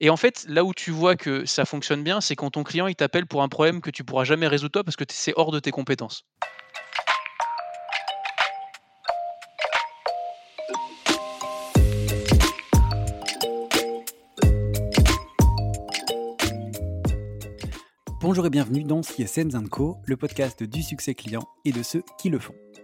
Et en fait, là où tu vois que ça fonctionne bien, c'est quand ton client il t'appelle pour un problème que tu pourras jamais résoudre toi parce que c'est hors de tes compétences. Bonjour et bienvenue dans CSM Co, le podcast du succès client et de ceux qui le font.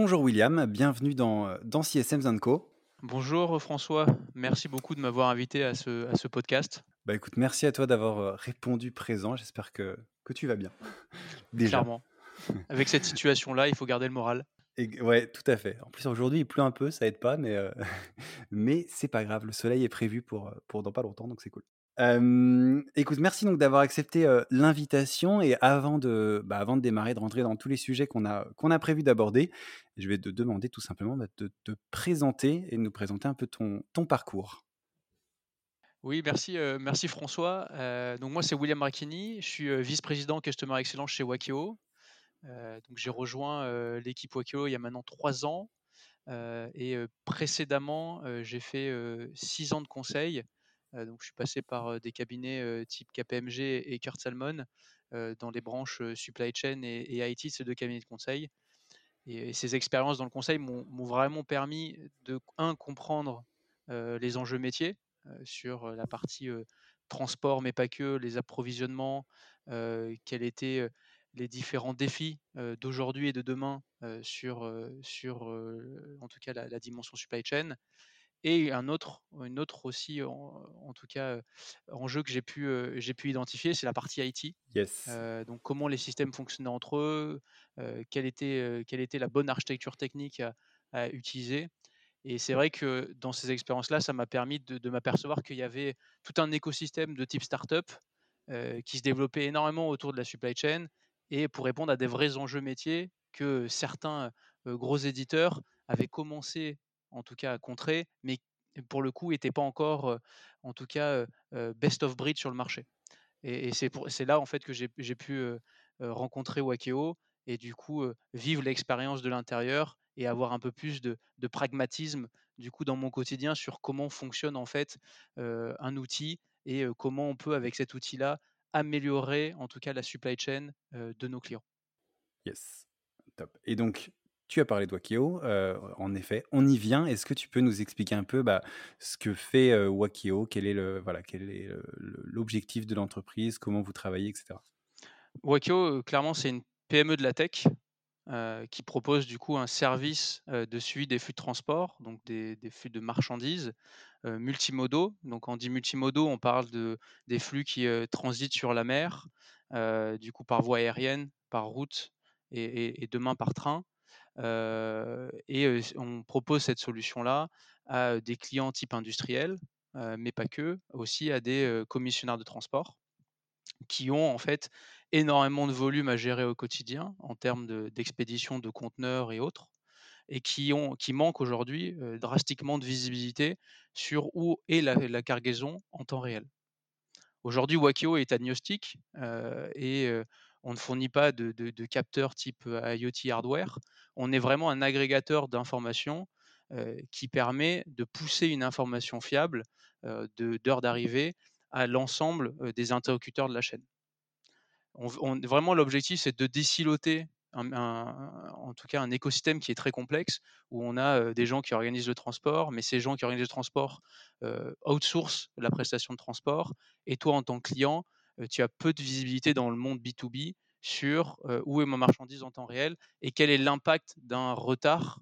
Bonjour William, bienvenue dans, dans CSM Co. Bonjour François, merci beaucoup de m'avoir invité à ce, à ce podcast. Bah écoute, merci à toi d'avoir euh, répondu présent. J'espère que, que tu vas bien. Déjà. Clairement. Avec cette situation-là, il faut garder le moral. Et, ouais, tout à fait. En plus, aujourd'hui, il pleut un peu, ça aide pas, mais, euh, mais c'est pas grave. Le soleil est prévu pour, pour dans pas longtemps, donc c'est cool écoute, merci donc d'avoir accepté l'invitation et avant de, bah, avant de démarrer, de rentrer dans tous les sujets qu'on a, qu'on a prévu d'aborder, je vais te demander tout simplement bah, de te présenter et de nous présenter un peu ton, parcours. Oui, merci, merci François. donc moi, c'est William Racchini, je suis vice-président Customer Excellence chez Wakio. donc j'ai rejoint l'équipe Wakio il y a maintenant trois ans. et précédemment, j'ai fait six ans de conseil donc, je suis passé par des cabinets type KPMG et Kurt Salmon dans les branches supply chain et, IT, ces deux cabinets de conseil. Et, ces expériences dans le conseil m'ont vraiment permis de, un, comprendre les enjeux métiers sur la partie transport, mais pas que, les approvisionnements, quels étaient les différents défis d'aujourd'hui et de demain sur, sur en tout cas, la, la dimension supply chain. Et un autre, une autre aussi, en, tout cas, enjeu que j'ai pu, j'ai pu identifier, c'est la partie IT. Yes. donc, comment les systèmes fonctionnaient entre eux, quelle, était, quelle était la bonne architecture technique à, utiliser. Et c'est vrai que dans ces expériences-là, ça m'a permis de, m'apercevoir qu'il y avait tout un écosystème de type startup qui se développait énormément autour de la supply chain et pour répondre à des vrais enjeux métiers que certains gros éditeurs avaient commencé en tout cas à contrer, mais pour le coup n'était pas encore, en tout cas, best of breed sur le marché. Et, c'est là en fait que j'ai pu rencontrer Wakeo et du coup vivre l'expérience de l'intérieur et avoir un peu plus de, pragmatisme du coup dans mon quotidien sur comment fonctionne en fait un outil et comment on peut avec cet outil-là améliorer en tout cas la supply chain de nos clients. Yes, top. Et donc tu as parlé de Wakio, en effet, on y vient. Est-ce que tu peux nous expliquer un peu bah, ce que fait Wakio, quel est le voilà, l'objectif de l'entreprise, comment vous travaillez, etc. Wakio, clairement, c'est une PME de la tech qui propose du coup un service de suivi des flux de transport, donc des, flux de marchandises multimodaux. Donc, on dit multimodaux, on parle de des flux qui transitent sur la mer, du coup par voie aérienne, par route et demain par train et on propose cette solution-là à des clients type industriel, mais pas que, aussi à des commissionnaires de transport qui ont en fait énormément de volume à gérer au quotidien en termes d'expédition de, conteneurs et autres, et qui, ont, qui manquent aujourd'hui drastiquement de visibilité sur où est la, cargaison en temps réel. Aujourd'hui, Wakio est agnostique et on ne fournit pas de, capteurs type IoT hardware. On est vraiment un agrégateur d'informations qui permet de pousser une information fiable d'heure d'arrivée à l'ensemble des interlocuteurs de la chaîne. vraiment, l'objectif, c'est de déciloter en tout cas un écosystème qui est très complexe, où on a des gens qui organisent le transport, mais ces gens qui organisent le transport outsourcent la prestation de transport, et toi, en tant que client, tu as peu de visibilité dans le monde B2B sur où est ma marchandise en temps réel et quel est l'impact d'un retard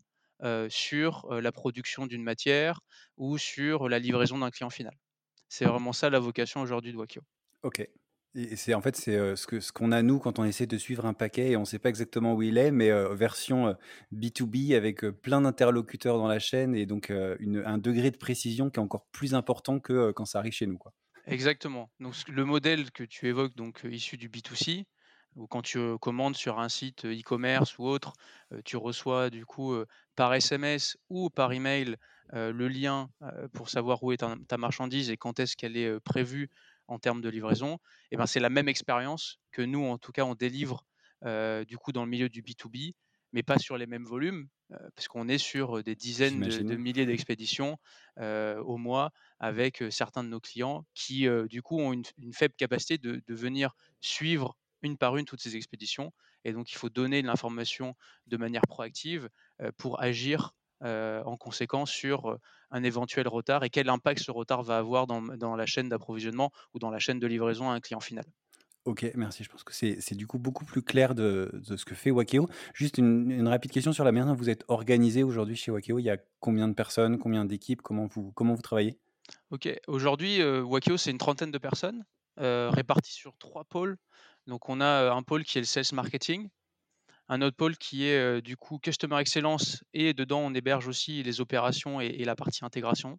sur la production d'une matière ou sur la livraison d'un client final. C'est vraiment ça la vocation aujourd'hui de Wakio. Ok. Et c'est en fait c'est ce que ce qu'on a nous quand on essaie de suivre un paquet et on ne sait pas exactement où il est, mais version B2B avec plein d'interlocuteurs dans la chaîne et donc un degré de précision qui est encore plus important que quand ça arrive chez nous. Quoi. Exactement. Donc le modèle que tu évoques, donc issu du B2C, ou quand tu commandes sur un site e-commerce ou autre, tu reçois du coup par SMS ou par email le lien pour savoir où est ta, marchandise et quand est-ce qu'elle est prévue en termes de livraison. Et ben c'est la même expérience que nous, en tout cas, on délivre du coup dans le milieu du B2B, mais pas sur les mêmes volumes, parce qu'on est sur des dizaines de, milliers d'expéditions au mois avec certains de nos clients qui, du coup, ont une, faible capacité de, venir suivre une par une toutes ces expéditions. Et donc, il faut donner de l'information de manière proactive pour agir en conséquence sur un éventuel retard et quel impact ce retard va avoir dans, dans la chaîne d'approvisionnement ou dans la chaîne de livraison à un client final. Ok, merci. Je pense que c'est du coup beaucoup plus clair de, ce que fait Wakeo. Juste une, rapide question sur la manière dont vous êtes organisé aujourd'hui chez Wakeo. Il y a combien de personnes, combien d'équipes, comment vous, travaillez? Ok, aujourd'hui, euh, Wakeo, c'est une trentaine de personnes euh, réparties sur trois pôles. Donc, on a un pôle qui est le sales marketing, un autre pôle qui est euh, du coup customer excellence, et dedans, on héberge aussi les opérations et la partie intégration.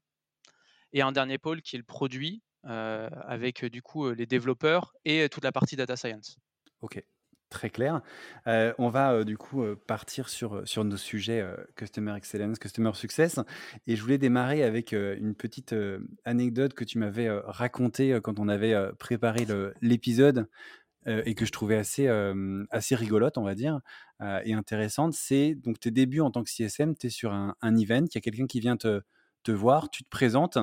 Et un dernier pôle qui est le produit, euh, avec du coup les développeurs et toute la partie data science. Ok, très clair. Euh, on va du coup partir sur, sur nos sujets Customer Excellence, Customer Success. Et je voulais démarrer avec une petite anecdote que tu m'avais racontée quand on avait préparé l'épisode et que je trouvais assez, assez rigolote, on va dire, et intéressante. C'est donc tes débuts en tant que CSM, tu es sur un, un event, il y a quelqu'un qui vient te, te voir, tu te présentes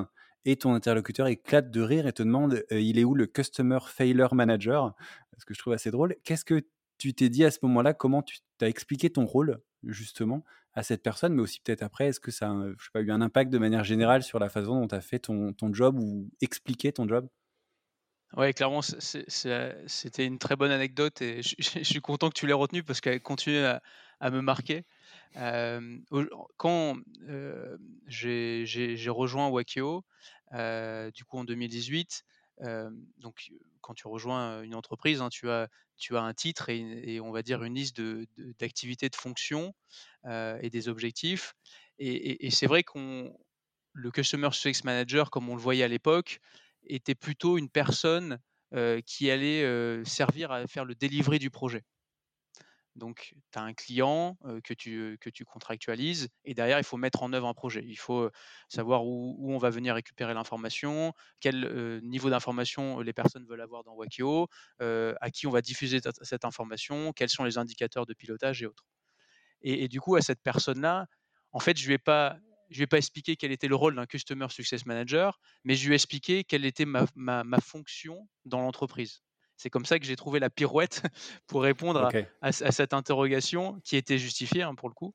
et ton interlocuteur éclate de rire et te demande il est où le Customer Failure Manager? Ce que je trouve assez drôle. Qu'est-ce que tu t'es dit à ce moment-là? Comment tu t'as expliqué ton rôle justement à cette personne, mais aussi peut-être après, est-ce que ça a pas, eu un impact de manière générale sur la façon dont tu as fait ton, job ou expliqué ton job? Oui, clairement, c'était une très bonne anecdote et je, suis content que tu l'aies retenue parce qu'elle continue à, à, me marquer. Euh, quand euh, j'ai rejoint Wakio, du coup en 2018. donc quand tu rejoins une entreprise, hein, tu, as, tu as un titre et, on va dire une liste d'activités de, de, fonctions et des objectifs. Et, c'est vrai qu'on le Customer Success Manager, comme on le voyait à l'époque, était plutôt une personne qui allait servir à faire le delivery du projet. Donc, tu as un client que, tu, que tu contractualises et derrière, il faut mettre en œuvre un projet. Il faut savoir où, on va venir récupérer l'information, quel niveau d'information les personnes veulent avoir dans Wakio, à qui on va diffuser cette information, quels sont les indicateurs de pilotage et autres. Et, du coup, à cette personne-là, en fait, je ne lui ai pas je vais pas expliquer quel était le rôle d'un Customer Success Manager, mais je lui ai expliqué quelle était ma, ma fonction dans l'entreprise. C'est comme ça que j'ai trouvé la pirouette pour répondre à, cette interrogation qui était justifiée hein, pour le coup.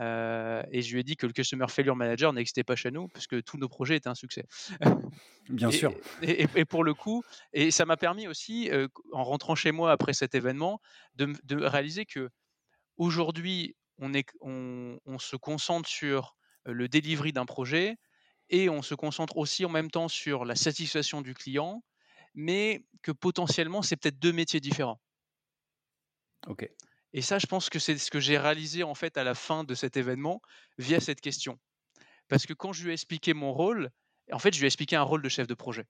Euh, et je lui ai dit que le Customer Failure Manager n'existait pas chez nous parce que tous nos projets étaient un succès. Bien sûr. Et, pour le coup, et ça m'a permis aussi, euh, en rentrant chez moi après cet événement, de, réaliser que aujourd'hui, on, on se concentre sur euh, le delivery d'un projet et on se concentre aussi en même temps sur la satisfaction du client mais que potentiellement, c'est peut-être deux métiers différents. Ok. Et ça, je pense que c'est ce que j'ai réalisé en fait à la fin de cet événement via cette question. Parce que quand je lui ai expliqué mon rôle, en fait, je lui ai expliqué un rôle de chef de projet.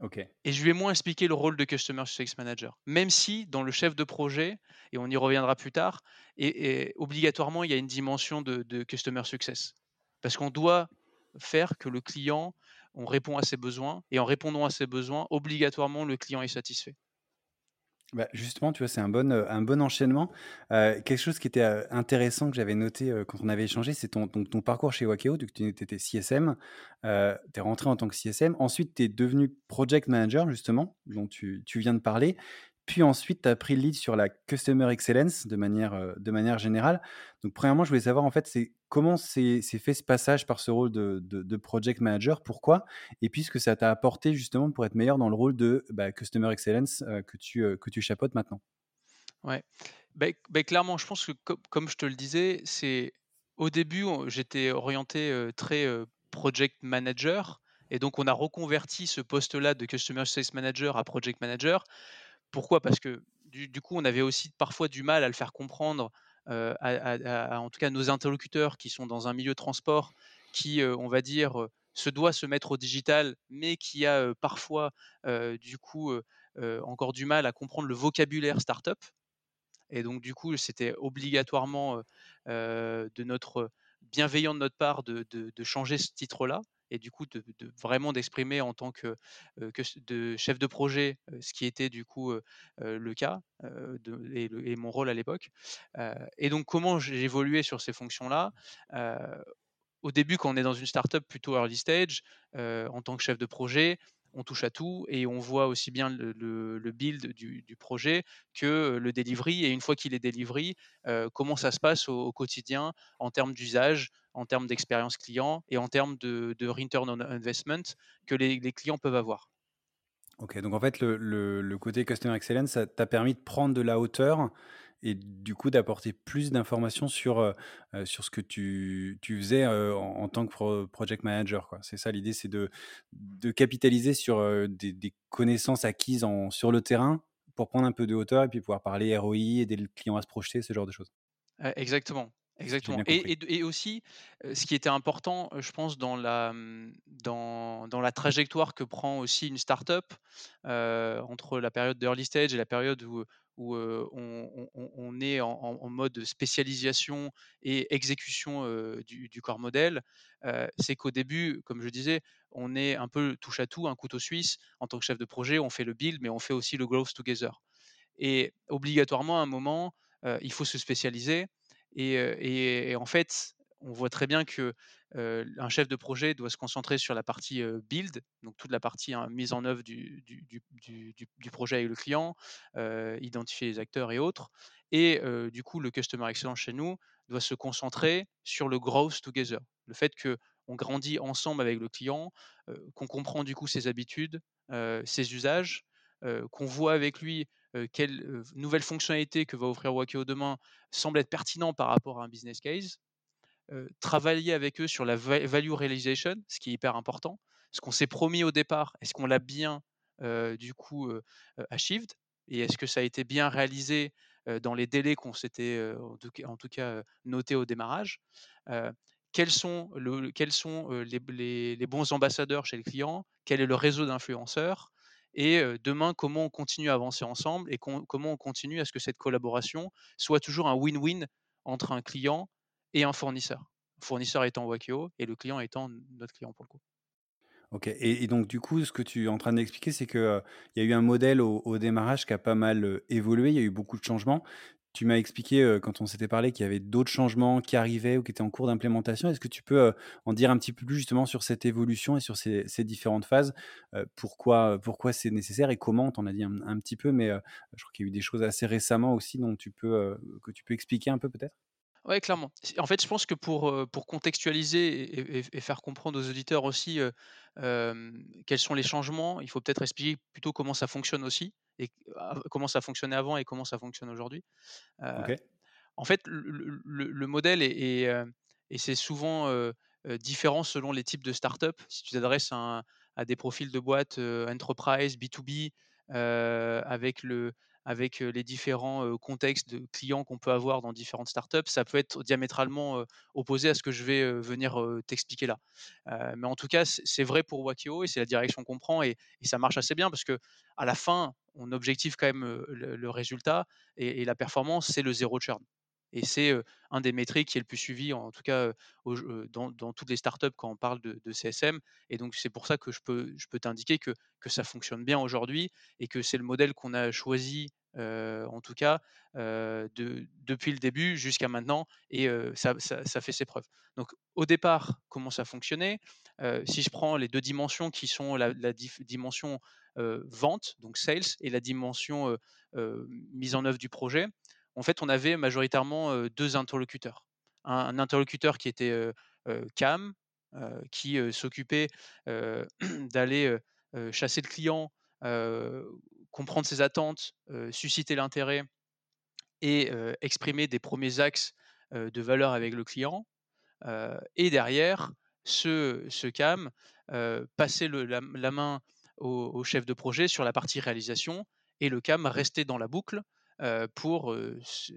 Ok. Et je lui ai moins expliqué le rôle de Customer Success Manager. Même si dans le chef de projet, et on y reviendra plus tard, et, obligatoirement, il y a une dimension de, de Customer Success. Parce qu'on doit faire que le client on répond à ses besoins, et en répondant à ses besoins, obligatoirement, le client est satisfait. Bah, justement, tu vois, c'est un bon, euh, un bon enchaînement. Euh, quelque chose qui était euh, intéressant que j'avais noté quand on avait échangé, c'est ton, ton, parcours chez Wakeo. Tu étais CSM, tu es rentré en tant que CSM. Ensuite, tu es devenu Project Manager, justement, dont tu, tu viens de parler. Puis ensuite, tu as pris le lead sur la Customer Excellence de manière, de manière générale. Donc, premièrement, je voulais savoir, en fait, c'est comment s'est fait ce passage par ce rôle de, Project Manager? Pourquoi? Et puis, ce que ça t'a apporté justement pour être meilleur dans le rôle de bah, Customer Excellence que, tu, que tu chapeautes maintenant? Ouais. Beh beh, clairement, je pense que com comme je te le disais, c'est au début, j'étais orienté, heu, très, project manager et donc on a reconverti ce poste-là de customer success manager à project manager. Pourquoi? Parce que du coup, on avait aussi parfois du mal à le faire comprendre, à à en tout cas nos interlocuteurs qui sont dans un milieu transport qui, heu, on va dire, heu, se doit se mettre au digital, mais qui a, parfois, du coup, encore du mal à comprendre le vocabulaire startup. Et donc du coup, c'était obligatoirement, de notre bienveillant de notre part de de de changer ce titre-là et du coup vraiment d'exprimer en tant que, chef de projet, ce qui était du coup, le cas, et mon rôle à l'époque. Et donc comment j'ai évolué sur ces fonctions-là? Au début, quand on est dans une startup plutôt early stage, en tant que chef de projet, on touche à tout et on voit aussi bien le build du projet que, le delivery et une fois qu'il est delivery, heu, comment ça se passe au quotidien en termes d'usage, en termes d'expérience client et en termes de return on investment que les clients peuvent avoir. OK, donc en fait, le le côté customer excellence, ça t'a permis de prendre de la hauteur et du coup d'apporter plus d'informations sur, sur ce que tu tu faisais, en tant que pro project manager. C'est ça l'idée, c'est de de capitaliser sur, des des connaissances acquises en sur le terrain pour prendre un peu de hauteur et puis pouvoir parler ROI, aider le client à se projeter, ce genre de choses, exactement, exactement et aussi, ce qui était important, je pense dans la, mmh, dans dans la trajectoire que prend aussi une start-up, entre la période d'early stage et la période où, on on on on est en mode spécialisation et exécution, du du corps modèle, c'est qu'au début, comme je disais, on est un peu touche à tout, un couteau suisse. En tant que chef de projet, on fait le build, mais on fait aussi le growth together. Et obligatoirement, à un moment, il faut se spécialiser et en fait, on voit très bien que, un chef de projet doit se concentrer sur la partie, build, donc toute la partie, hein, mise en œuvre du projet avec le client, identifier les acteurs et autres et du coup, le customer excellence chez nous doit se concentrer sur le growth together. Le fait qu'on grandit ensemble avec le client, qu'on comprend du coup ses habitudes, ses usages, qu'on voit avec lui heu, quelle, heu, nouvelle fonctionnalité que va offrir Wakeo demain semble être pertinent par rapport à un business case. Heu, travailler avec eux sur la va value realization, ce qui est hyper important. Ce qu'on s'est promis au départ, est-ce qu'on l'a bien, heu, du coup, heu, achieved? Et est-ce que ça a été bien réalisé, dans les délais qu'on s'était, en tout cas notés au démarrage? Quels sont le quels sont, heu, les les les bons ambassadeurs chez le client? Quel est le réseau d'influenceurs? Et demain, comment on continue à avancer ensemble et com comment on continue à ce que cette collaboration soit toujours un win-win entre un client et un fournisseur. Fournisseur étant Wakeo et le client étant notre client pour le coup. OK et donc du coup, ce que tu es en train d'expliquer, c'est que, heu, il y a eu un modèle au démarrage qui a pas mal, évolué, il y a eu beaucoup de changements. Tu m'as expliqué, heu, quand on s'était parlé, qu'il y avait d'autres changements qui arrivaient ou qui étaient en cours d'implémentation. Est-ce que tu peux, heu, en dire un petit peu plus justement sur cette évolution et sur ces différentes phases? Heu, pourquoi, c'est nécessaire et comment? Tu en as dit un petit peu, mais, je crois qu'il y a eu des choses assez récemment aussi dont tu peux, que tu peux expliquer un peu peut-être? Ouais, clairement. En fait, je pense que pour, pour contextualiser et et et faire comprendre aux auditeurs aussi, quels sont les changements, il faut peut-être expliquer plutôt comment ça fonctionne aussi et comment ça fonctionnait avant et comment ça fonctionne aujourd'hui. En fait, le le le le modèle est et c'est souvent, différent selon les types de startups. Si tu t'adresses à à des profils de boîtes, enterprise, B2B, heu, avec le avec, les différents, contextes de clients qu'on peut avoir dans différentes startups, ça peut être diamétralement, opposé à ce que je vais, venir, t'expliquer là. Mais en tout cas, c'est vrai pour Wakeo et c'est la direction qu'on prend et ça marche assez bien parce que à la fin, on objective quand même, le résultat et la performance, c'est le zéro churn et c'est, un des métriques qui est le plus suivi, en tout cas, dans toutes les startups quand on parle de CSM et donc c'est pour ça que je peux t'indiquer que ça fonctionne bien aujourd'hui et que c'est le modèle qu'on a choisi, en tout cas, depuis le début jusqu'à maintenant et ça fait ses preuves. Donc au départ, comment ça fonctionnait? Si je prends les 2 dimensions qui sont la dimension, vente, donc sales et la dimension, mise en œuvre du projet, en fait, on avait majoritairement, heu, 2 interlocuteurs. Un interlocuteur qui était, CAM, qui, s'occupait, d'aller, chasser le client, comprendre ses attentes, susciter l'intérêt et exprimer des premiers axes de valeur avec le client. et derrière, ce, CAM, passer le, la, main au, chef de projet sur la partie réalisation et le CAM rester dans la boucle pour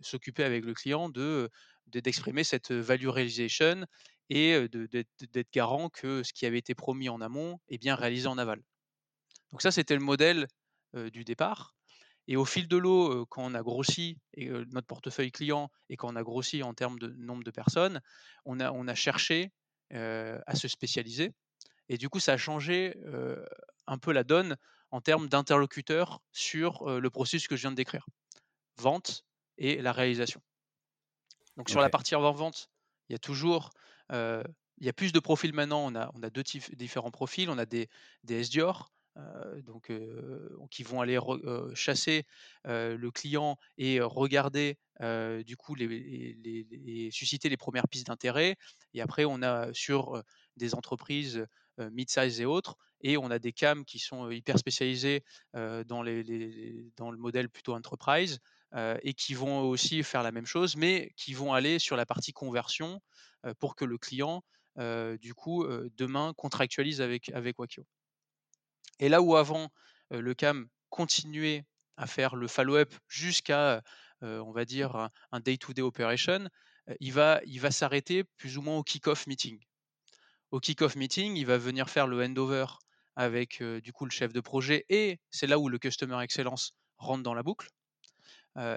s'occuper avec le client de d'exprimer cette value realization et d'être garant que ce qui avait été promis en amont est bien réalisé en aval. Donc ça, c'était le modèle du départ. Et au fil de l'eau, quand on a grossi notre portefeuille client et quand on a grossi en termes de nombre de personnes, on a, on a cherché à se spécialiser. Et du coup, ça a changé un peu la donne en termes d'interlocuteurs sur le processus que je viens de décrire. Vente et la réalisation. Donc sur la partie avant-vente, il y a toujours il y a plus de profils maintenant. On a, on a deux différents profils. On a des, des SDR, donc, qui vont aller chasser le client et regarder du coup les, susciter les premières pistes d'intérêt. Et après, on a sur des entreprises mid-size et autres, et on a des CAM qui sont hyper spécialisés dans, les, dans le modèle plutôt enterprise. Et qui vont aussi faire la même chose, mais qui vont aller sur la partie conversion pour que le client, du coup, demain contractualise avec, avec Wakio. Et là où avant, le CAM continuait à faire le follow-up jusqu'à, on va dire, un day-to-day operation, il va, il va s'arrêter plus ou moins au kick-off meeting. Au kick-off meeting, il va venir faire le handover avec du coup le chef de projet et c'est là où le Customer Excellence rentre dans la boucle.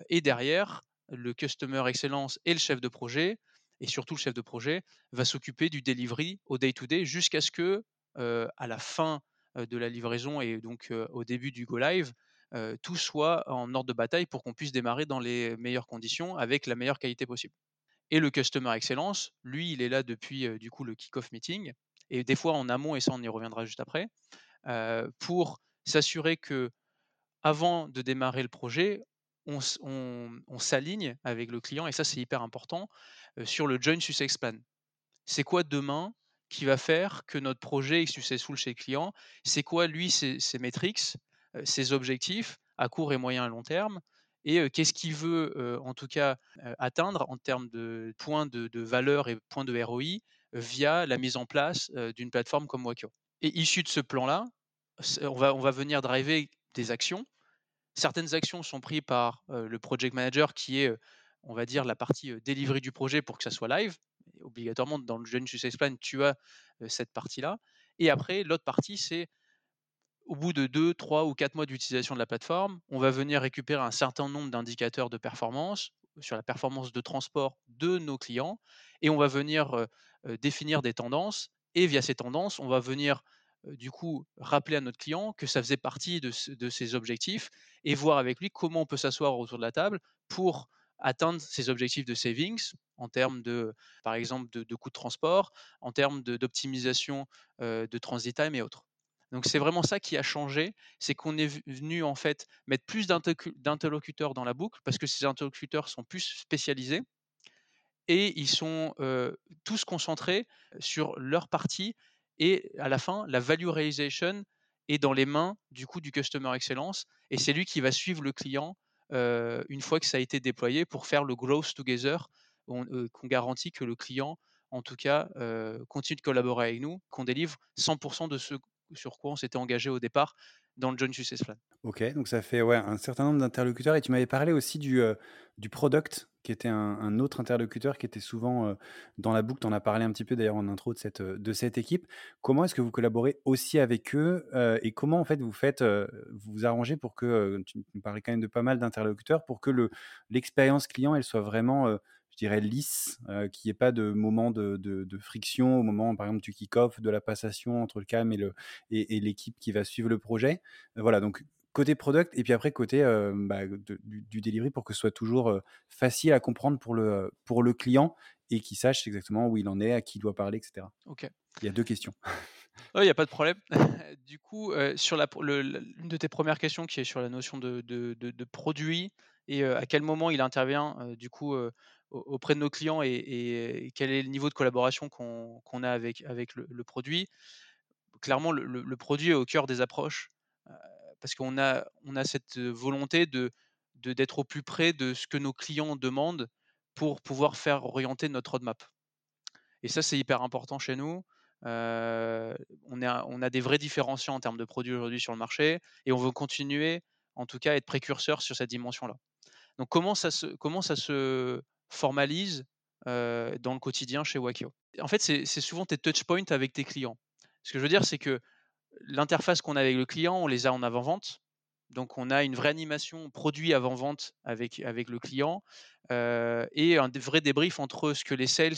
Et derrière, le Customer Excellence et le chef de projet, et surtout le chef de projet, va s'occuper du delivery au day-to-day jusqu'à ce que, à la fin de la livraison et donc au début du go live, tout soit en ordre de bataille pour qu'on puisse démarrer dans les meilleures conditions avec la meilleure qualité possible. Et le Customer Excellence, lui, il est là depuis du coup le kick-off meeting et des fois en amont, et ça on y reviendra juste après, pour s'assurer que avant de démarrer le projet, on, s'aligne avec le client, et ça c'est hyper important, sur le Joint Success Plan. C'est quoi demain qui va faire que notre projet est successful chez le client? C'est quoi, lui, ses, métriques, ses objectifs à court et moyen et long terme? Et qu'est-ce qu'il veut, en tout cas, atteindre en termes de points de, valeur et points de ROI via la mise en place d'une plateforme comme Wakio? Et issu de ce plan-là, on va, on va venir driver des actions. Certaines actions sont prises par le project manager qui est, on va dire, la partie delivery du projet pour que ça soit live obligatoirement dans le Journey Success Plan, tu as cette partie-là. Et après, l'autre partie, c'est au bout de 2, 3 ou 4 mois d'utilisation de la plateforme, on va venir récupérer un certain nombre d'indicateurs de performance sur la performance de transport de nos clients et on va venir définir des tendances. Et via ces tendances, on va venir du coup rappeler à notre client que ça faisait partie de, ses objectifs et voir avec lui comment on peut s'asseoir autour de la table pour atteindre ses objectifs de savings en termes de, par exemple, de, de coûts de transport, en termes d'optimisation de, transit time et autres. Donc c'est vraiment ça qui a changé, c'est qu'on est venu en fait mettre plus d'interlocuteurs dans la boucle parce que ces interlocuteurs sont plus spécialisés et ils sont tous concentrés sur leur partie et à la fin la value realization est dans les mains du coup du customer excellence et c'est lui qui va suivre le client une fois que ça a été déployé pour faire le growth together, qu'on garantit que le client, en tout cas, continue de collaborer avec nous, qu'on délivre 100% de ce sur quoi on s'était engagé au départ dans le John Success Plan. Ok, donc ça fait ouais, un certain nombre d'interlocuteurs et tu m'avais parlé aussi du, du product qui était un, autre interlocuteur qui était souvent dans la boucle. Tu en as parlé un petit peu d'ailleurs en intro de cette, de cette équipe. Comment est-ce que vous collaborez aussi avec eux et comment en fait vous faites, vous arrangez pour que, tu parlais quand même de pas mal d'interlocuteurs, pour que le, l'expérience client elle soit vraiment dirais, lisse, qu'il n'y ait pas de moment de, de, friction au moment, par exemple, du kick-off, de la passation entre le CAM et, le, et, et l'équipe qui va suivre le projet. voilà, donc côté product et puis après côté bah, du, delivery pour que ce soit toujours facile à comprendre pour le, pour le client et qu'il sache exactement où il en est, à qui il doit parler, etc. Ok. Il y a deux questions. Il n'y a pas de problème. du coup, sur la, l'une de tes premières questions qui est sur la notion de, de, de, produit et à quel moment il intervient du coup auprès de nos clients et, quel est le niveau de collaboration qu'on, a avec, le, produit. Clairement, le, produit est au cœur des approches parce qu'on a, on a cette volonté de d'être au plus près de ce que nos clients demandent pour pouvoir faire orienter notre roadmap. Et ça, c'est hyper important chez nous. Euh, on, a, on a des vrais différenciants en termes de produits aujourd'hui sur le marché et on veut continuer, en tout cas, à être précurseur sur cette dimension-là. Donc, comment ça se, comment ça se formalise dans le quotidien chez Wakio En fait, c'est souvent tes touchpoints avec tes clients. Ce que je veux dire, c'est que l'interface qu'on a avec le client, on les a en avant-vente. Donc, on a une vraie animation produit avant-vente avec, avec le client et un vrai débrief entre ce que les sales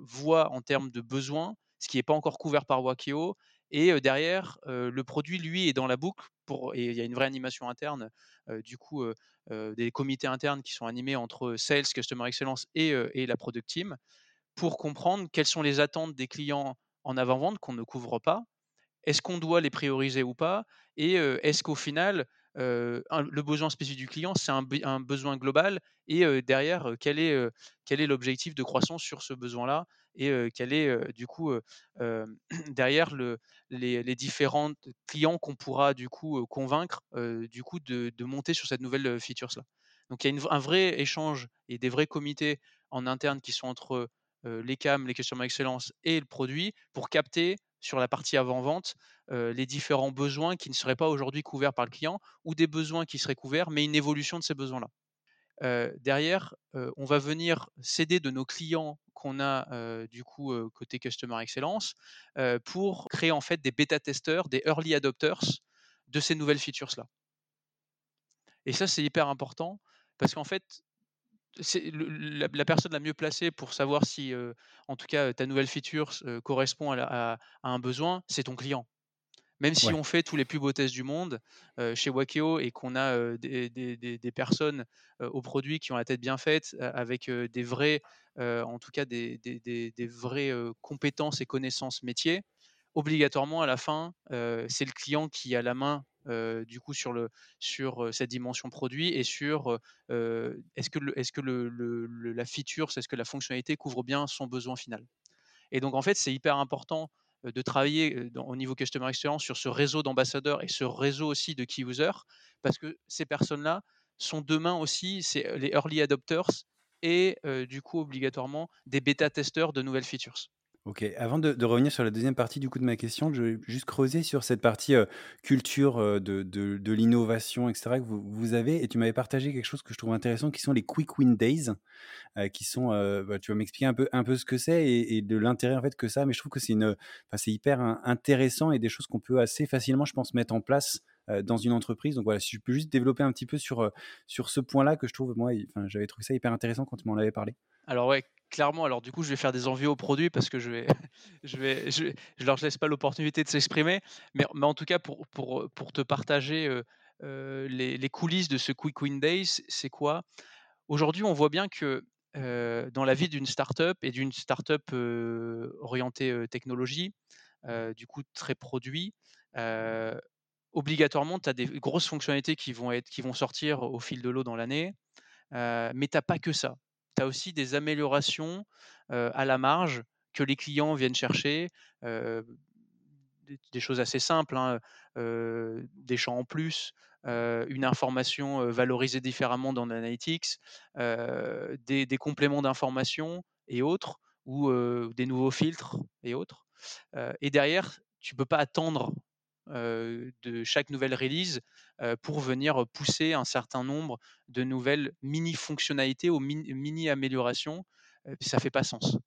voient en termes de besoins, ce qui n'est pas encore couvert par Wakio. Et derrière, le produit, lui, est dans la boucle. Et il y a une vraie animation interne, du coup, des comités internes qui sont animés entre Sales, Customer Excellence et, et la Product Team pour comprendre quelles sont les attentes des clients en avant-vente qu'on ne couvre pas. Est-ce qu'on doit les prioriser ou pas Et est-ce qu'au final, le besoin spécifique du client, c'est un, besoin global et derrière, quel est, quel est l'objectif de croissance sur ce besoin-là et quel est du coup derrière le, les, différents clients qu'on pourra du coup convaincre du coup de, monter sur cette nouvelle features-là. Donc il y a un vrai échange et des vrais comités en interne qui sont entre les CAM, les Customer Excellence et le produit pour capter sur la partie avant-vente les différents besoins qui ne seraient pas aujourd'hui couverts par le client ou des besoins qui seraient couverts, mais une évolution de ces besoins-là. derrière, on va venir céder de nos clients qu'on a du coup côté Customer Excellence pour créer en fait des bêta-testeurs, des early adopters de ces nouvelles features-là. Et ça, c'est hyper important parce qu'en fait, c'est la, personne la mieux placée pour savoir si, en tout cas, ta nouvelle feature correspond à, un besoin, c'est ton client. Même si on fait tous les plus beaux tests du monde chez Wakeo et qu'on a des, personnes au produit qui ont la tête bien faite, avec des vrais, en tout cas des, vraies compétences et connaissances métiers, obligatoirement à la fin, c'est le client qui a la main du coup sur, le, sur cette dimension produit et sur est-ce que, est -ce que la feature, est-ce que la fonctionnalité couvre bien son besoin final? Et donc en fait, c'est hyper important de travailler au niveau Customer Experience sur ce réseau d'ambassadeurs et ce réseau aussi de key users, parce que ces personnes-là sont demain aussi les early adopters et du coup obligatoirement des bêta-testeurs de nouvelles features. Ok, avant de, revenir sur la deuxième partie du coup de ma question, je vais juste creuser sur cette partie culture de, de, l'innovation, etc. que vous, avez. Et tu m'avais partagé quelque chose que je trouve intéressant, qui sont les Quick Win Days, qui sont, bah, tu vas m'expliquer un peu, un peu ce que c'est et, de l'intérêt en fait que ça. Mais je trouve que c'est hyper intéressant et des choses qu'on peut assez facilement, je pense, mettre en place dans une entreprise. Donc voilà, si je peux juste développer un petit peu sur, sur ce point-là que je trouve, moi, j'avais trouvé ça hyper intéressant quand tu m'en avais parlé. Alors ouais, clairement, alors du coup, je vais faire des envies aux produits parce que je vais, je vais, je, leur laisse pas l'opportunité de s'exprimer, mais, mais, en tout cas pour, pour, pour te partager euh, euh, les, coulisses de ce Quick Win Days, c'est quoi? Aujourd'hui, on voit bien que euh, dans la vie d'une startup et d'une startup orientée technologie, du coup très produit, obligatoirement, tu as des grosses fonctionnalités qui vont, être, qui vont sortir au fil de l'eau dans l'année, mais tu n'as pas que ça tu as aussi des améliorations à la marge que les clients viennent chercher. Des, choses assez simples, hein, des champs en plus, une information valorisée différemment dans l'analytics, des, des, compléments d'information et autres, ou des nouveaux filtres et autres. et derrière, tu ne peux pas attendre de chaque nouvelle release pour venir pousser un certain nombre de nouvelles mini-fonctionnalités ou mini-améliorations. ça fait pas sens.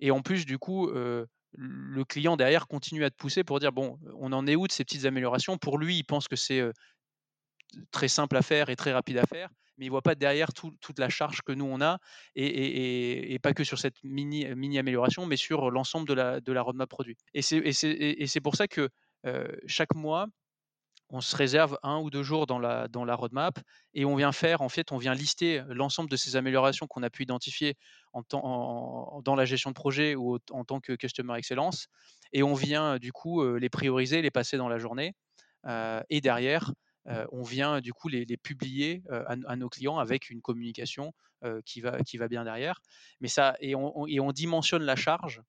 Et en plus, du coup, le client derrière continue à te pousser pour dire bon, on en est où de ces petites améliorations? Pour lui, il pense que c'est très simple à faire et très rapide à faire, mais il voit pas derrière toute la charge que nous on a et, pas que sur cette mini, mini amélioration, mais sur l'ensemble de la roadmap produit. Et c'est pour ça que chaque mois, on se réserve un ou deux jours dans la, dans la roadmap et on vient faire, en fait, on vient lister l'ensemble de ces améliorations qu'on a pu identifier en, dans la gestion de projet ou en tant que Customer Excellence et on vient du coup les prioriser, les passer dans la journée et derrière, on vient du coup les, publier à, nos clients avec une communication qui, va, qui va bien derrière. Mais ça, et on, et on dimensionne la charge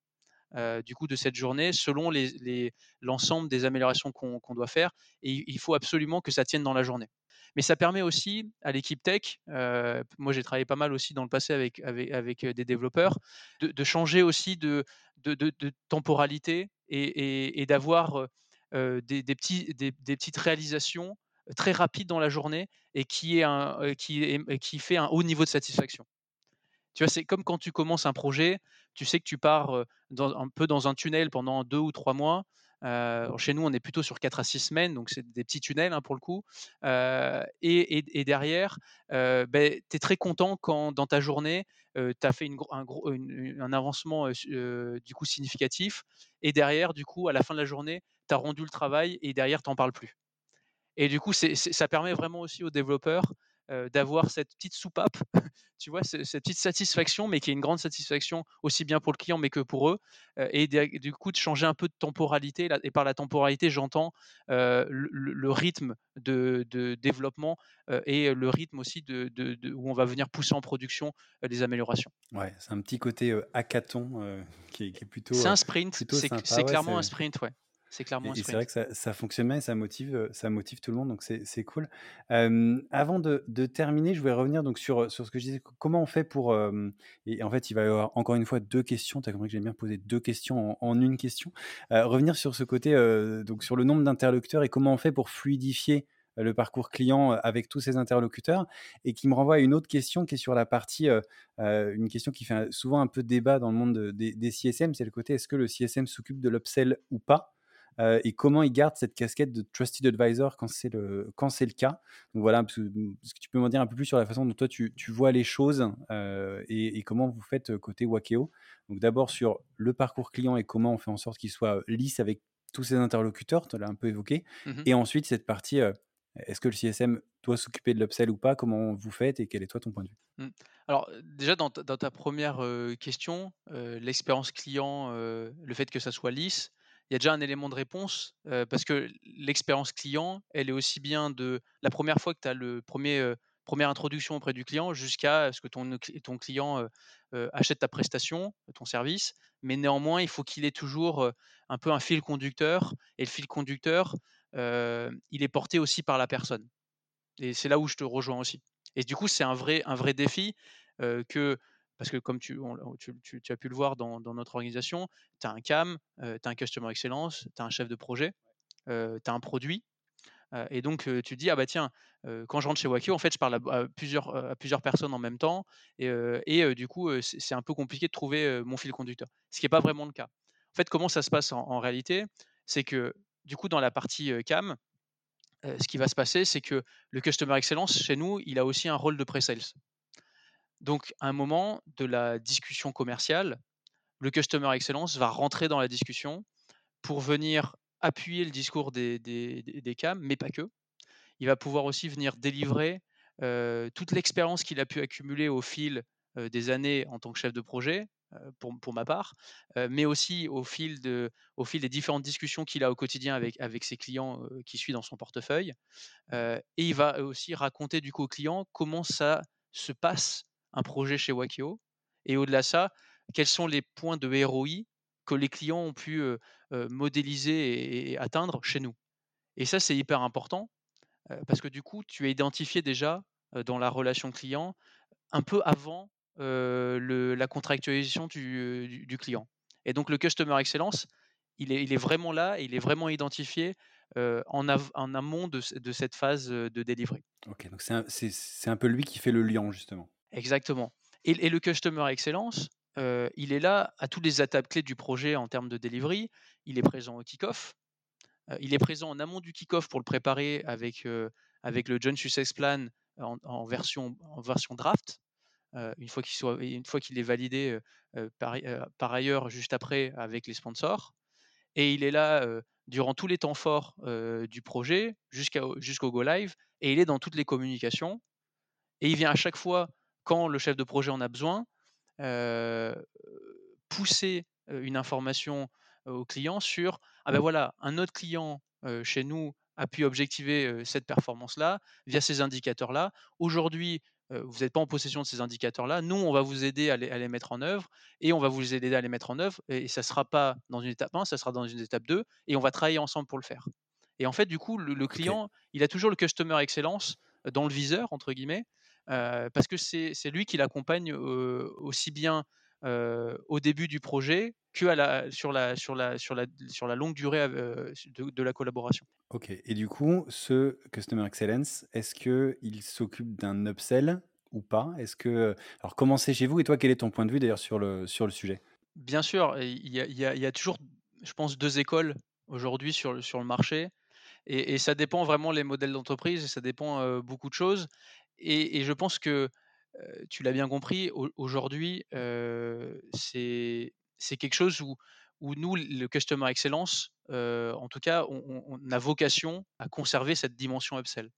du coup de cette journée selon l'ensemble les, des améliorations qu'on doit faire et il faut absolument que ça tienne dans la journée. Mais ça permet aussi à l'équipe tech, moi j'ai travaillé pas mal aussi dans le passé avec, avec, avec des développeurs, de, changer aussi de, de, temporalité et, d'avoir des, des, petites réalisations très rapides dans la journée et qui, est un, qui, est, qui fait un haut niveau de satisfaction. Tu vois, c'est comme quand tu commences un projet, tu sais que tu pars un peu dans un tunnel pendant deux ou trois mois. chez nous, on est plutôt sur quatre à six semaines, donc c'est des petits tunnels hein, pour le coup. et, derrière, ben, tu es très content quand dans ta journée, tu as fait un, avancement du coup significatif. Et derrière, du coup, à la fin de la journée, tu as rendu le travail et derrière, tu n'en parles plus. Et du coup, ça permet vraiment aussi aux développeurs d'avoir cette petite soupape, tu vois, cette petite satisfaction, mais qui est une grande satisfaction aussi bien pour le client, mais que pour eux, et du coup de changer un peu de temporalité. Et par la temporalité, j'entends le, rythme de, développement et le rythme aussi de, où on va venir pousser en production des améliorations. Ouais, c'est un petit côté hackathon qui, est, plutôt. C'est un sprint, c'est clairement un sprint, ouais. C'est clairement et, c'est vrai que ça, ça, fonctionne bien et ça motive, ça motive tout le monde, donc c'est cool. avant de, de, terminer, je voulais revenir donc sur, sur ce que je disais. Comment on fait pour. et en fait, il va y avoir encore une fois deux questions. Tu as compris que j'aime bien poser deux questions en, une question. revenir sur ce côté, donc sur le nombre d'interlocuteurs et comment on fait pour fluidifier le parcours client avec tous ces interlocuteurs et qui me renvoie à une autre question qui est sur la partie, une question qui fait souvent un peu débat dans le monde des CSM, c'est le côté est-ce que le CSM s'occupe de l'upsell ou pas? Euh, et comment il garde cette casquette de trusted advisor quand c'est le, quand c'est le cas. Donc voilà, parce que, tu peux m'en dire un peu plus sur la façon dont toi tu, tu vois les choses euh, et, comment vous faites euh, côté Wakeo. Donc d'abord sur le parcours client et comment on fait en sorte qu'il soit lisse avec tous ses interlocuteurs, tu l'as un peu évoqué. Mmh et ensuite cette partie, est-ce que le CSM doit s'occuper de l'upsell ou pas? Comment vous faites et quel est toi ton point de vue? Mmh. Alors déjà dans ta, dans ta première question, l'expérience client, le fait que ça soit lisse, il y a déjà un élément de réponse parce que l'expérience client, elle est aussi bien de la première fois que tu as le premier première introduction auprès du client jusqu'à ce que ton, ton client achète ta prestation, ton service. Mais néanmoins, il faut qu'il ait toujours un peu un fil conducteur. Et le fil conducteur, il est porté aussi par la personne. Et c'est là où je te rejoins aussi. Et du coup, c'est un vrai, un vrai défi que parce que comme tu, as pu le voir dans, notre organisation, tu as un CAM, tu as un Customer Excellence, tu as un chef de projet, tu as un produit. et donc, tu te dis, ah bah tiens, quand je rentre chez Wakio, en fait, je parle à, plusieurs, personnes en même temps. Et, du coup, c'est un peu compliqué de trouver mon fil conducteur. Ce qui n'est pas vraiment le cas. En fait, comment ça se passe en, réalité? C'est que, du coup, dans la partie CAM, ce qui va se passer, c'est que le Customer Excellence, chez nous, il a aussi un rôle de pre-sales. Donc, à un moment de la discussion commerciale, le Customer Excellence va rentrer dans la discussion pour venir appuyer le discours des, des, CAM, mais pas que. Il va pouvoir aussi venir délivrer toute l'expérience qu'il a pu accumuler au fil des années en tant que chef de projet, pour, pour, ma part, mais aussi au fil, de, au fil des différentes discussions qu'il a au quotidien avec, avec ses clients qui suit dans son portefeuille. et il va aussi raconter du coup aux clients comment ça se passe un projet chez Wakio Et au-delà de ça, quels sont les points de ROI que les clients ont pu modéliser et, atteindre chez nous? Et ça, c'est hyper important parce que du coup, tu as identifié déjà dans la relation client un peu avant la contractualisation du, client. Et donc, le Customer Excellence, il est, vraiment là et il est vraiment identifié en, amont de, cette phase de délivrer. Ok, donc c'est un, peu lui qui fait le lien, justement. Exactement. Et, le Customer Excellence, il est là à toutes les étapes clés du projet en termes de delivery. Il est présent au kick-off. il est présent en amont du kick-off pour le préparer avec, avec le John Success Plan en, version, en version draft. une fois qu'il qu'il est validé par, par, ailleurs juste après avec les sponsors. Et il est là durant tous les temps forts du projet jusqu'au go live. Et il est dans toutes les communications. Et il vient à chaque fois quand le chef de projet en a besoin, pousser une information au client sur ah ben voilà, un autre client chez nous a pu objectiver cette performance-là via ces indicateurs-là. Aujourd'hui, vous n'êtes pas en possession de ces indicateurs-là. Nous, on va vous aider à les, mettre en œuvre et on va vous aider à les mettre en œuvre. Et ça ne sera pas dans une étape 1, ça sera dans une étape 2 et on va travailler ensemble pour le faire. Et en fait, du coup, le, client, il a toujours le customer excellence dans le viseur, entre guillemets, parce que c'est lui qui l'accompagne aussi bien au début du projet que à la, sur, la, sur, la, sur, la, sur la longue durée de, de, la collaboration. Ok, et du coup, ce Customer Excellence, est-ce qu'il s'occupe d'un upsell ou pas? Est-ce que alors comment c'est chez vous et toi quel est ton point de vue d'ailleurs sur le sur le sujet? Bien sûr, il y a, il y, a, il y a toujours, je pense, deux écoles aujourd'hui sur le, sur le marché. Et, et, ça dépend vraiment les modèles d'entreprise, ça dépend beaucoup de choses. Et, je pense que tu l'as bien compris, aujourd'hui, c'est quelque chose où, nous, le Customer Excellence, en tout cas, on, on, a vocation à conserver cette dimension upsell.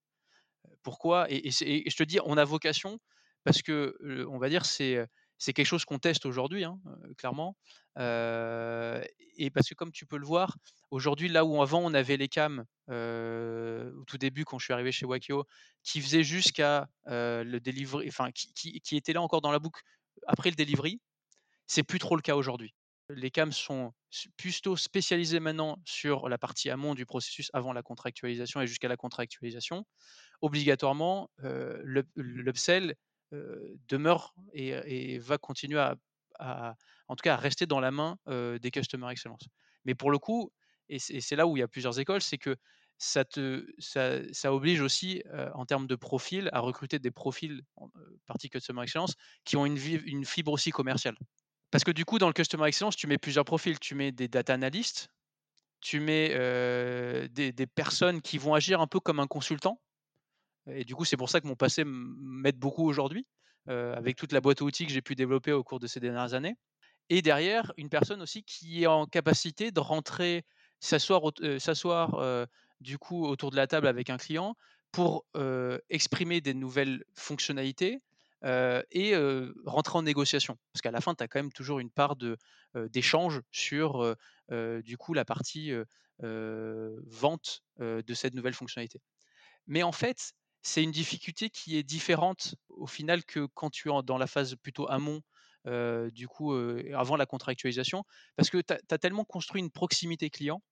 Pourquoi? Et, et, je te dis, on a vocation parce que, on va dire, c'est c'est quelque chose qu'on teste aujourd'hui, hein, clairement. et parce que comme tu peux le voir, aujourd'hui, là où avant on avait les cams, au tout début quand je suis arrivé chez Wakio, qui faisaient jusqu'à le delivery, enfin qui, qui, qui, étaient là encore dans la boucle après le delivery, c'est plus trop le cas aujourd'hui. Les cams sont plutôt spécialisés maintenant sur la partie amont du processus avant la contractualisation et jusqu'à la contractualisation. Obligatoirement, l'upsell demeure et, va continuer à, en tout cas, à rester dans la main des Customer Excellence. Mais pour le coup, et c'est là où il y a plusieurs écoles, c'est que ça, te, ça, oblige aussi, en termes de profil, à recruter des profils, partie Customer Excellence, qui ont une, une fibre aussi commerciale. Parce que du coup, dans le Customer Excellence, tu mets plusieurs profils. Tu mets des data analysts, tu mets des, personnes qui vont agir un peu comme un consultant, et du coup, c'est pour ça que mon passé m'aide beaucoup aujourd'hui, avec toute la boîte à outils que j'ai pu développer au cours de ces dernières années. Et derrière, une personne aussi qui est en capacité de rentrer, s'asseoir, du coup autour de la table avec un client pour exprimer des nouvelles fonctionnalités et rentrer en négociation. Parce qu'à la fin, tu as quand même toujours une part d'échange sur du coup la partie vente de cette nouvelle fonctionnalité. Mais en fait, c'est une difficulté qui est différente au final que quand tu es dans la phase plutôt amont, du coup, avant la contractualisation, parce que tu as, tellement construit une proximité client,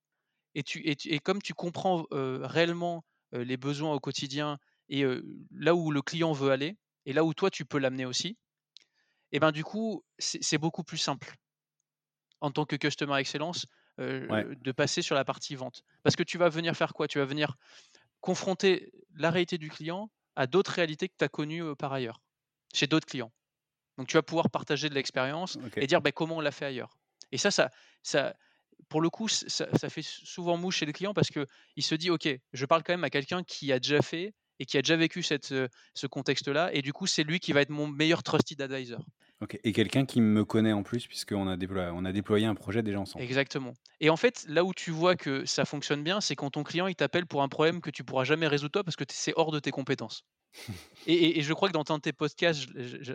et, tu, et, comme tu comprends réellement les besoins au quotidien et là où le client veut aller, et là où toi tu peux l'amener aussi, et ben du coup, c'est beaucoup plus simple en tant que Customer Excellence de passer sur la partie vente. Parce que tu vas venir faire quoi? Tu vas venir confronter la réalité du client à d'autres réalités que tu as connues par ailleurs, chez d'autres clients. Donc tu vas pouvoir partager de l'expérience et dire ben, comment on l'a fait ailleurs. Et ça, ça, ça pour le coup, ça, fait souvent mouche chez le client parce qu'il se dit, OK, je parle quand même à quelqu'un qui a déjà fait et qui a déjà vécu cette, ce contexte-là. Et du coup, c'est lui qui va être mon meilleur trusted advisor. Ok, et quelqu'un qui me connaît en plus, puisqu'on a déployé, on a déployé un projet déjà ensemble. Exactement. Et en fait, là où tu vois que ça fonctionne bien, c'est quand ton client il t'appelle pour un problème que tu pourras jamais résoudre toi parce que c'est hors de tes compétences. et, je crois que dans un de tes podcasts,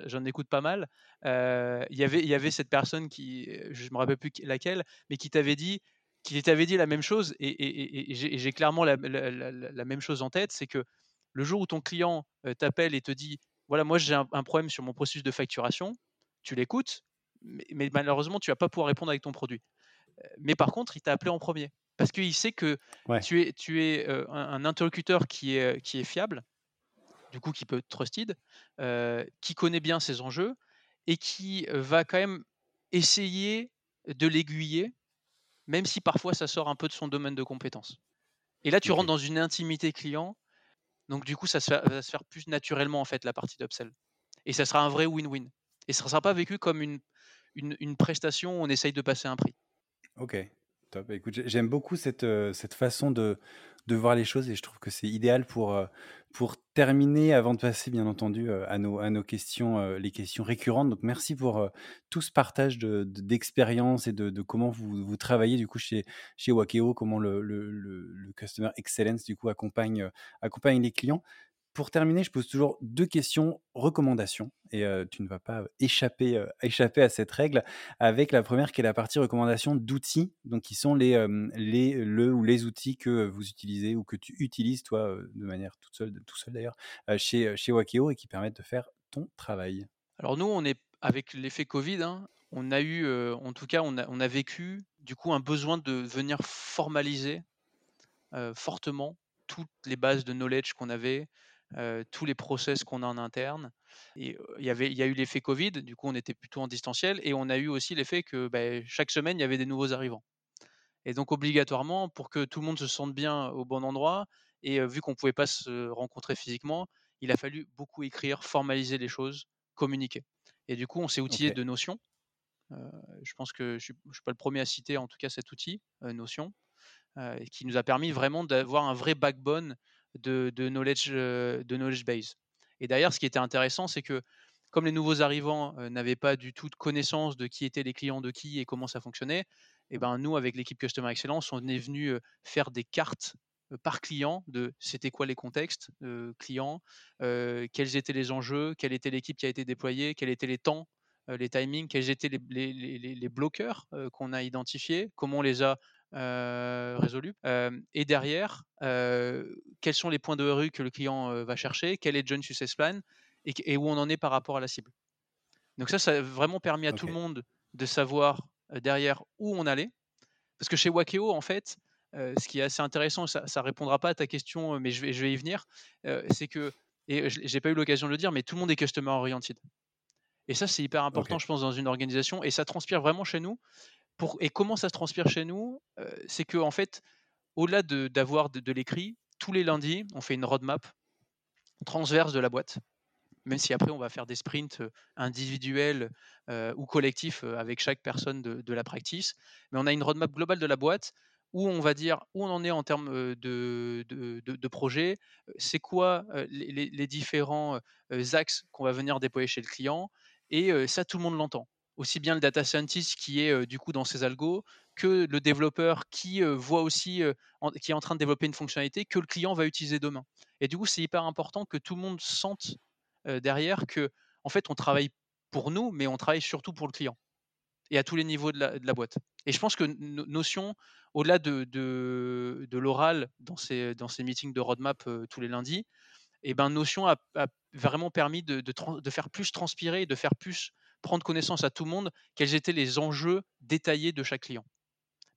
j'en écoute pas mal, il y avait, il y avait cette personne qui, je me rappelle plus laquelle, mais qui t'avait dit, qui t'avait dit la même chose, et, j'ai clairement la, même chose en tête, c'est que le jour où ton client t'appelle et te dit, voilà, moi j'ai un problème sur mon processus de facturation, tu l'écoutes, mais, malheureusement, tu vas pas pouvoir répondre avec ton produit. Mais par contre, il t'a appelé en premier parce qu'il sait que tu es, tu es un, interlocuteur qui est, qui est fiable, du coup qui peut être trusted, qui connaît bien ses enjeux et qui va quand même essayer de l'aiguiller, même si parfois ça sort un peu de son domaine de compétences. Et là, tu rentres dans une intimité client, donc du coup, ça se va se faire plus naturellement en fait la partie d'upsell. Et ça sera un vrai win-win. Et ça ne sera pas vécu comme une, une, prestation où on essaye de passer un prix. Ok, top. Écoute, j'aime beaucoup cette, cette façon de, de voir les choses et je trouve que c'est idéal pour, pour terminer, avant de passer bien entendu à nos, à nos questions, les questions récurrentes. Donc merci pour tout ce partage d'expérience de, et de, de, comment vous, vous travaillez du coup chez, chez Wakeo, comment le, le, le, Customer Excellence du coup accompagne, accompagne les clients. Pour terminer, je pose toujours deux questions recommandations et tu ne vas pas échapper, à cette règle avec la première qui est la partie recommandation d'outils, donc qui sont les, les, le ou les outils que vous utilisez ou que tu utilises toi de manière toute seule, tout seul d'ailleurs, chez, chez Wakeo et qui permettent de faire ton travail. Alors nous, on est avec l'effet Covid, hein, on a eu, en tout cas, on a, on a vécu du coup un besoin de venir formaliser fortement toutes les bases de knowledge qu'on avait, tous les process qu'on a en interne. Et il y avait il y a eu l'effet Covid, du coup, on était plutôt en distanciel et on a eu aussi l'effet que, beh, chaque semaine, il y avait des nouveaux arrivants. Et donc obligatoirement, pour que tout le monde se sente bien au bon endroit et vu qu'on ne pouvait pas se rencontrer physiquement, il a fallu beaucoup écrire, formaliser les choses, communiquer. Et du coup, on s'est outillé de Notion. Heu, je pense que je suis je suis pas le premier à citer en tout cas cet outil, Notion, qui nous a permis vraiment d'avoir un vrai backbone de knowledge, heu, de knowledge base. Et d'ailleurs, ce qui était intéressant, c'est que comme les nouveaux arrivants, heu, n'avaient pas du tout de connaissance de qui étaient les clients de qui et comment ça fonctionnait, et ben, nous, avec l'équipe Customer Excellence, on est venu, heu, faire des cartes, par client de c'était quoi les contextes, clients, quels étaient les enjeux, quelle était l'équipe qui a été déployée, quels étaient les temps, les timings, quels étaient les les les les bloqueurs, qu'on a identifiés, comment on les a, heu, résolus. Hem et derrière, heu, quels sont les points de rue que le client, heu, va chercher, quel est le joint success plan? Et où on en est par rapport à la cible? Donc ça, ça a vraiment permis à tout le monde de savoir, derrière où on allait. Parce que chez Wakeo, en fait, ce qui est assez intéressant, ça ça répondra pas à ta question, mais je vais je vais y venir, c'est que et je j'ai pas eu l'occasion de le dire, mais tout le monde est customer oriented. Et ça, c'est hyper important, je pense, dans une organisation et ça transpire vraiment chez nous. Et comment ça se transpire chez nous? C'est qu'en fait, au-delà de d'avoir de l'écrit, tous les lundis, on fait une roadmap transverse de la boîte. Même si après on va faire des sprints, individuels, ou collectifs, avec chaque personne de la practice. Mais on a une roadmap globale de la boîte où on va dire où on en est en termes, de projet. C'est quoi, les les différents, axes qu'on va venir déployer chez le client et ça tout le monde l'entend. Aussi bien le data scientist qui est, du coup dans ses algos, que le développeur qui, voit aussi, qui est en train de développer une fonctionnalité que le client va utiliser demain. Et du coup, c'est hyper important que tout le monde sente derrière que, en fait, on travaille pour nous, mais on travaille surtout pour le client et à tous les niveaux de la de boîte. Et je pense que No Notion, au-delà de l'oral dans ces meetings de roadmap, tous les lundis et ben, Notion a vraiment permis de faire plus transpirer, de faire plus prendre connaissance à tout le monde, quels étaient les enjeux détaillés de chaque client.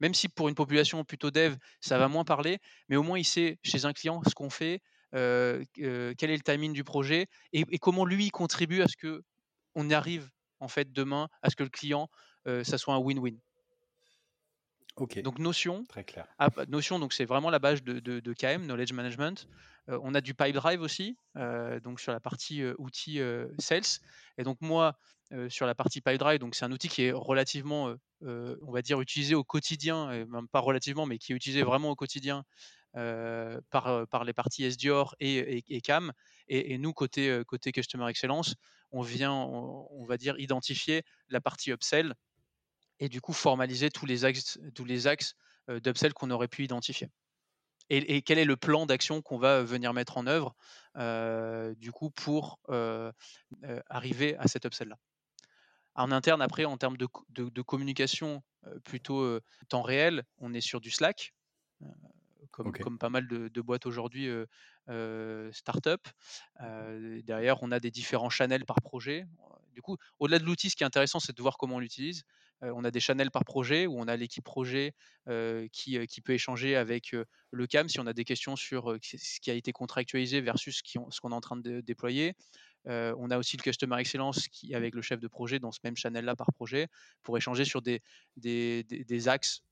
Même si pour une population plutôt dev, ça va moins parler, mais au moins il sait chez un client ce qu'on fait, heu, q quel est le timing du projet et comment lui contribue à ce qu'on arrive en fait demain à ce que le client, heu, ça soit un win-win. Donc Notion, très clair. ah bah, Notion donc c'est vraiment la base de de de KM, Knowledge Management. Heu, on a du Pipedrive aussi, heu, donc sur la partie, heu, outils, sales et donc moi, sur la partie Pipedrive, donc c'est un outil qui est relativement, on va dire utilisé au quotidien et même pas relativement, mais qui est utilisé vraiment au quotidien, par, les parties SDOR et et et CAM et et nous côté Customer Excellence, on vient, on on va dire identifier la partie upsell et du coup formaliser tous les axes tous les axes, d'upsell qu'on aurait pu identifier. Et et quel est le plan d'action qu'on va venir mettre en œuvre, du coup pour, arriver à cet upsell-là? En interne après en termes de co de de communication, plutôt, temps réel, on est sur du Slack, comme pas mal de de boîtes aujourd'hui, start-up. Derrière on a des différents channels par projet. Du coup, au-delà de l'outil, ce qui est intéressant, c'est de voir comment on l'utilise. On a des channels par projet où on a l'équipe projet, qui, qui peut échanger avec, le CAM si on a des questions sur, ce qui a été contractualisé versus ce qu'on est en train de déployer. On a aussi le Customer Excellence qui avec le chef de projet dans ce même channel-là par projet, pour échanger sur des des axes,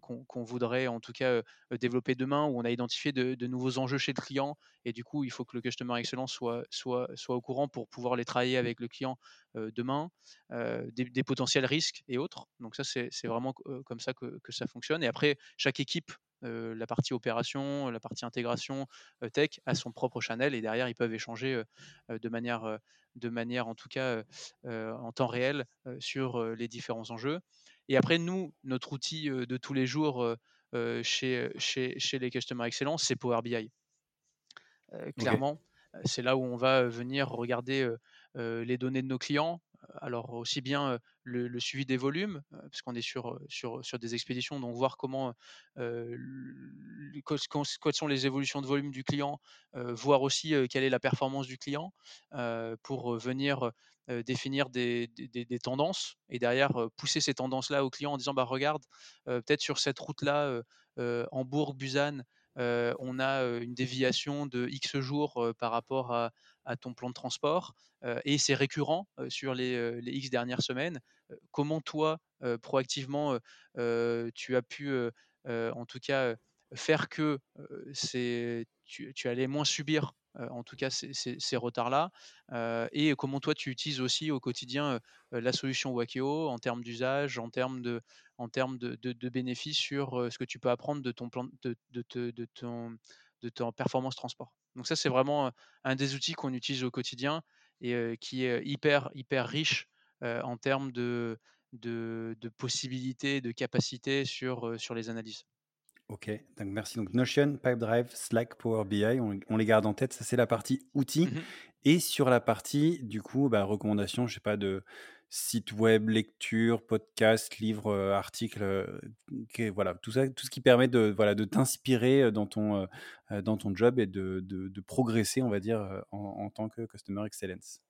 qu'on voudrait en tout cas, développer demain, où on a identifié de nouveaux enjeux chez le client et du coup, il faut que le Customer Excellence soit soit soit au courant pour pouvoir les travailler avec le client, demain. Des potentiels risques et autres. Donc ça, c'est vraiment comme ça que ça fonctionne et après chaque équipe, la partie opération, la partie intégration, tech a son propre channel et derrière ils peuvent échanger, de manière, de manière en tout cas, en temps réel, sur, les différents enjeux. Et après nous, notre outil, de tous les jours, chez, chez chez les Customer Excellence, c'est Power BI. Clairement, c'est là où on va, venir regarder, les données de nos clients. Alors aussi bien, le suivi des volumes, heu, puisqu'on est sur, des expéditions, donc voir comment, quelles sont les évolutions de volume du client, heu, voir aussi, quelle est la performance du client, pour, venir, définir des tendances et derrière, pousser ces tendances-là au client en disant: «Bah regarde, peut-être sur cette route-là, heu on a une déviation de X jours par rapport à, ton plan de transport et c'est récurrent sur les, X dernières semaines. comment toi, proactivement, tu as pu, en tout cas, faire que tu, allais moins subir en tout cas ces, retards-là, et comment toi tu utilises aussi au quotidien la solution Wakeo en termes d'usage, en termes de, en termes de, bénéfices sur ce que tu peux apprendre de ton plan, de, de ton, de ton performance transport? Donc ça c'est vraiment un des outils qu'on utilise au quotidien et qui est hyper hyper riche en termes de, de, de possibilités, de capacités sur, sur les analyses. Ok, donc merci. Donc Notion, Pipedrive, Slack, Power BI, on, les garde en tête. Ça, c'est la partie outils. Mmh Et sur la partie, du coup, bah, recommandations, je sais pas, de site web, lecture, podcast, livre, euh, article, euh, voilà, tout ça, tout ce qui permet de, voilà, de t'inspirer euh, dans ton, dans ton job et de, de, progresser, on va dire, en, tant que Customer Excellence.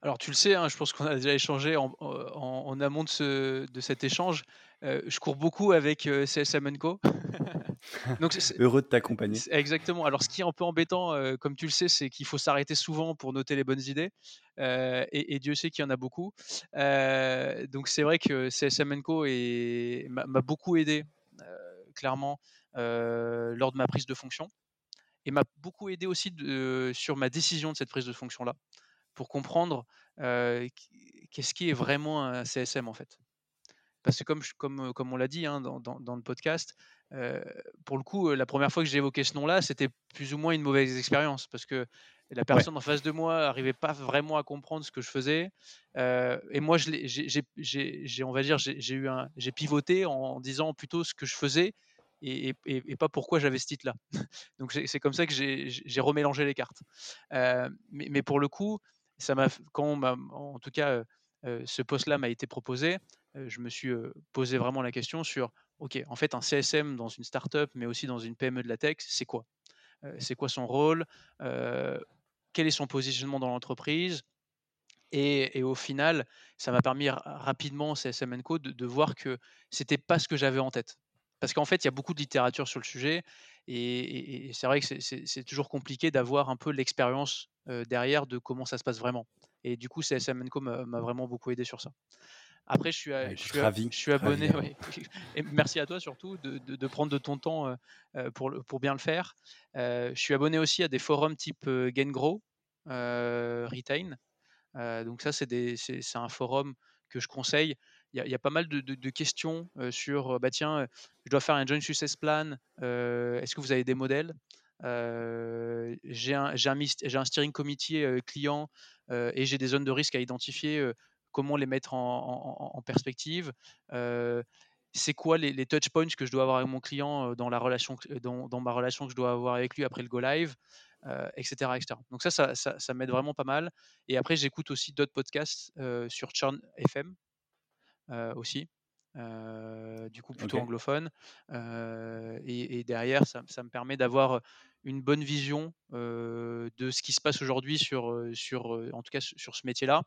Alors tu le sais, hein, je pense qu'on a déjà échangé en, en, amont de, ce, de, cet échange. Je cours beaucoup avec CSM Co. Donc, Heureux de t'accompagner. Exactement. Alors, ce qui est un peu embêtant, euh, comme tu le sais, c'est qu'il faut s'arrêter souvent pour noter les bonnes idées. Euh, et, Dieu sait qu'il y en a beaucoup. Euh, donc, c'est vrai que CSM Co m'a beaucoup aidé, clairement, lors de ma prise de fonction. Et m'a beaucoup aidé aussi sur ma décision de cette prise de fonction-là, pour comprendre qu'est-ce qui est vraiment un CSM en fait. Parce que comme, comme, comme on l'a dit hein, dans, dans, le podcast, pour le coup, la première fois que j'ai évoqué ce nom-là, c'était plus ou moins une mauvaise expérience parce que la personne en face de moi n'arrivait pas vraiment à comprendre ce que je faisais. et moi, j'ai, on va dire, j'ai eu un, j'ai pivoté en disant plutôt ce que je faisais et, et, pas pourquoi j'avais ce titre-là. Donc c'est comme ça que j'ai remélangé les cartes. mais, mais, pour le coup, ça m'a, quand en tout cas, ce poste-là m'a été proposé, je me suis posé vraiment la question sur OK, en fait, un CSM dans une startup, mais aussi dans une PME de la tech, c'est quoi? C'est quoi son rôle? Quel est son positionnement dans l'entreprise? Et, au final, ça m'a permis rapidement, CSM Co, de, de voir que c'était pas ce que j'avais en tête. Parce qu'en fait, il y a beaucoup de littérature sur le sujet, et, c'est vrai que c'est toujours compliqué d'avoir un peu l'expérience derrière de comment ça se passe vraiment. Et du coup, CSM Co m'a vraiment beaucoup aidé sur ça. Après, je suis, bah, je suis, ravi, je suis abonné. Et merci à toi surtout de, de, prendre de ton temps pour, pour bien le faire. je suis abonné aussi à des forums type GainGrow, Retain. donc ça, c'est un forum que je conseille. Il y, a, pas mal de, de questions sur, bah tiens, je dois faire un joint success plan. Est-ce que vous avez des modèles? J'ai un, un, un, steering committee client et j'ai des zones de risque à identifier comment les mettre en, perspective, c'est quoi les, touch points que je dois avoir avec mon client dans, la relation, dans, ma relation que je dois avoir avec lui après le go live, etc., etc., Donc ça, ça, m'aide vraiment pas mal. Et après, j'écoute aussi d'autres podcasts sur Churn FM aussi. du coup plutôt anglophone. Et, derrière, ça, me permet d'avoir une bonne vision de ce qui se passe aujourd'hui sur, sur, en tout cas sur ce métier-là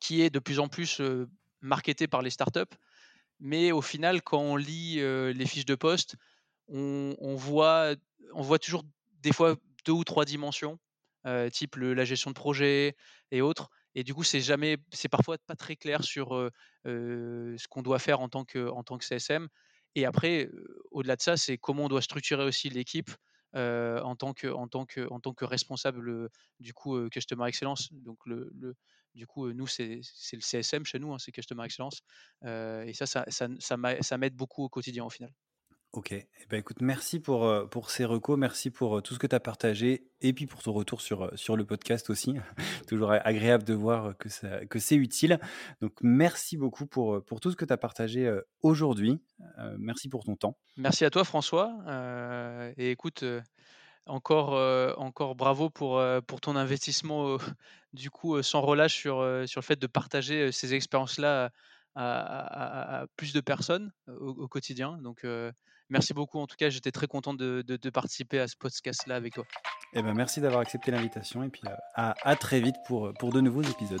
qui est de plus en plus marketé par les startups. Mais au final, quand on lit les fiches de poste, on, voit, on voit toujours des fois deux ou trois dimensions, type la gestion de projet et autres. Et du coup, c'est jamais, c'est parfois pas très clair sur ce qu'on doit faire en tant que, en tant que CSM. Et après, au-delà de ça, c'est comment on doit structurer aussi l'équipe en tant que en tant que en tant que responsable du coup customer excellence donc le, du coup nous c'est le CSM chez nous hein, c'est customer excellence et ça ça, ça, ça m'aide beaucoup au quotidien au final Ok, eh ben, écoute, merci pour, pour ces recos, merci pour tout ce que tu as partagé et puis pour ton retour sur, sur le podcast aussi. Toujours agréable de voir que, ça, que c'est utile. Donc merci beaucoup pour, pour tout ce que tu as partagé aujourd'hui. merci pour ton temps. Merci à toi François. et écoute, encore, encore bravo pour, pour ton investissement du coup sans relâche sur, sur le fait de partager ces expériences-là à, plus de personnes au, quotidien. Donc merci beaucoup. En tout cas, j'étais très content de, de, participer à ce podcast-là avec toi. Eh ben, merci d'avoir accepté l'invitation et puis à, à très vite pour, pour de nouveaux épisodes.